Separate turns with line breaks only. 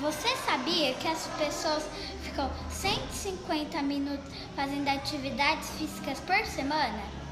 Você sabia que as pessoas ficam 150 minutos fazendo atividades físicas por semana?